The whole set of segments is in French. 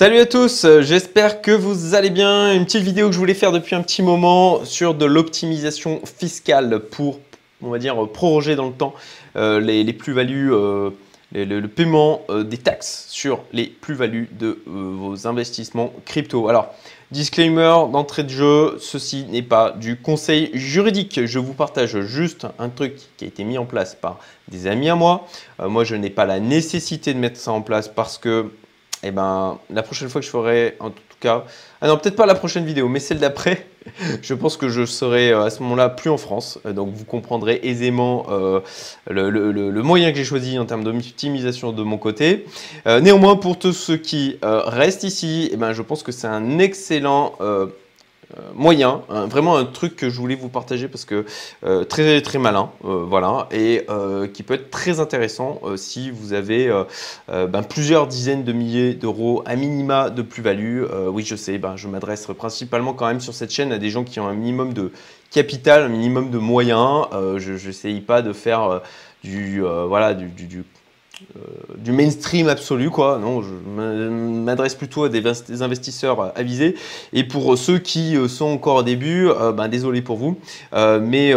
Salut à tous, j'espère que vous allez bien. Une petite vidéo que je voulais faire depuis un petit moment sur de l'optimisation fiscale pour, on va dire, proroger dans le temps euh, les, plus-values, euh, le, paiement euh, des taxes sur les plus-values de vos investissements crypto. Alors, disclaimer d'entrée de jeu, ceci n'est pas du conseil juridique. Je vous partage juste un truc qui a été mis en place par des amis à moi. moi, je n'ai pas la nécessité de mettre ça en place parce que eh ben, la prochaine fois que je ferai, en tout cas, ah non, peut-être pas la prochaine vidéo, mais celle d'après, je pense que je serai euh, à ce moment-là plus en France. Euh, donc, vous comprendrez aisément euh, le, moyen que j'ai choisi en termes d'optimisation de mon côté. néanmoins, pour tous ceux qui restent ici, eh ben, je pense que c'est un excellent euh, moyen, vraiment un truc que je voulais vous partager parce que euh, très très malin, euh, voilà, et qui peut être très intéressant si vous avez ben, plusieurs dizaines de milliers d'euros à minima de plus-value. oui, je sais, ben, je m'adresse principalement quand même sur cette chaîne à des gens qui ont un minimum de capital, un minimum de moyens. je n'essaye pas de faire du, voilà, du, du du mainstream absolu, quoi. Non, je m'adresse plutôt à des investisseurs avisés. Et pour ceux qui euh, sont encore au début, euh, ben, désolé pour vous. mais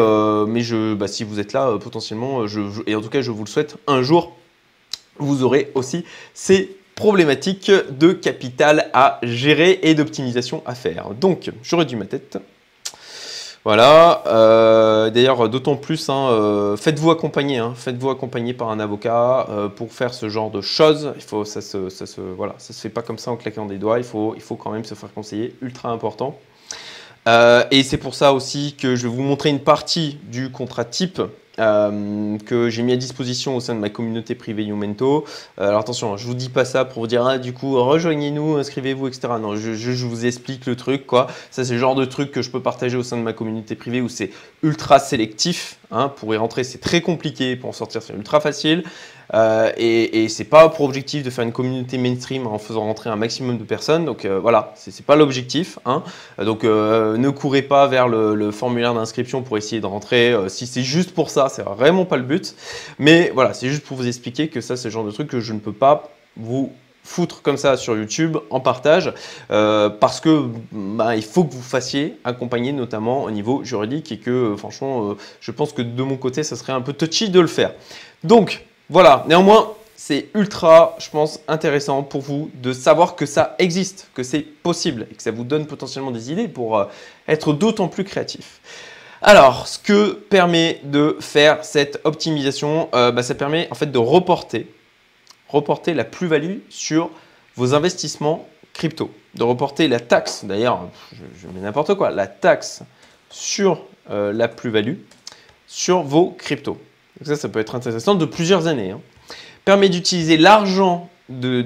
mais je, bah, si vous êtes là, potentiellement, je, et en tout cas, je vous le souhaite, un jour, vous aurez aussi ces problématiques de capital à gérer et d'optimisation à faire. Donc, j'aurais dû ma tête. Voilà. Euh, d'ailleurs, d'autant plus, hein, euh, faites-vous accompagner, hein, faites-vous accompagner par un avocat euh, pour faire ce genre de choses. Il faut, ça se, ça se, ça se fait pas comme ça en claquant des doigts. Il faut, il faut quand même se faire conseiller, ultra important. et c'est pour ça aussi que je vais vous montrer une partie du contrat type euh, que j'ai mis à disposition au sein de ma communauté privée Youmento. Euh, alors attention, je vous dis pas ça pour vous dire ah, du coup rejoignez-nous, inscrivez-vous, etc. Non, je, vous explique le truc quoi. Ça c'est le genre de truc que je peux partager au sein de ma communauté privée où c'est ultra sélectif. Hein. pour y rentrer c'est très compliqué, pour en sortir c'est ultra facile. Euh, et, et c'est pas pour objectif de faire une communauté mainstream en faisant rentrer un maximum de personnes. Donc voilà, c'est pas l'objectif. Hein. Donc ne courez pas vers le, formulaire d'inscription pour essayer de rentrer. si c'est juste pour ça, c'est vraiment pas le but. Mais voilà, c'est juste pour vous expliquer que ça, c'est le genre de truc que je ne peux pas vous foutre comme ça sur YouTube en partage parce que bah, il faut que vous fassiez accompagner notamment au niveau juridique et que franchement je pense que de mon côté ça serait un peu touchy de le faire. Donc voilà, néanmoins, c'est ultra, je pense, intéressant pour vous de savoir que ça existe, que c'est possible et que ça vous donne potentiellement des idées pour euh, être d'autant plus créatif. Alors, ce que permet de faire cette optimisation, euh, bah, ça permet en fait de reporter, reporter la plus-value sur vos investissements crypto, de reporter la taxe, d'ailleurs, je, mets n'importe quoi, la taxe sur euh, la plus-value sur vos cryptos. Donc ça, ça peut être intéressant de plusieurs années. Hein. Permet d'utiliser l'argent de,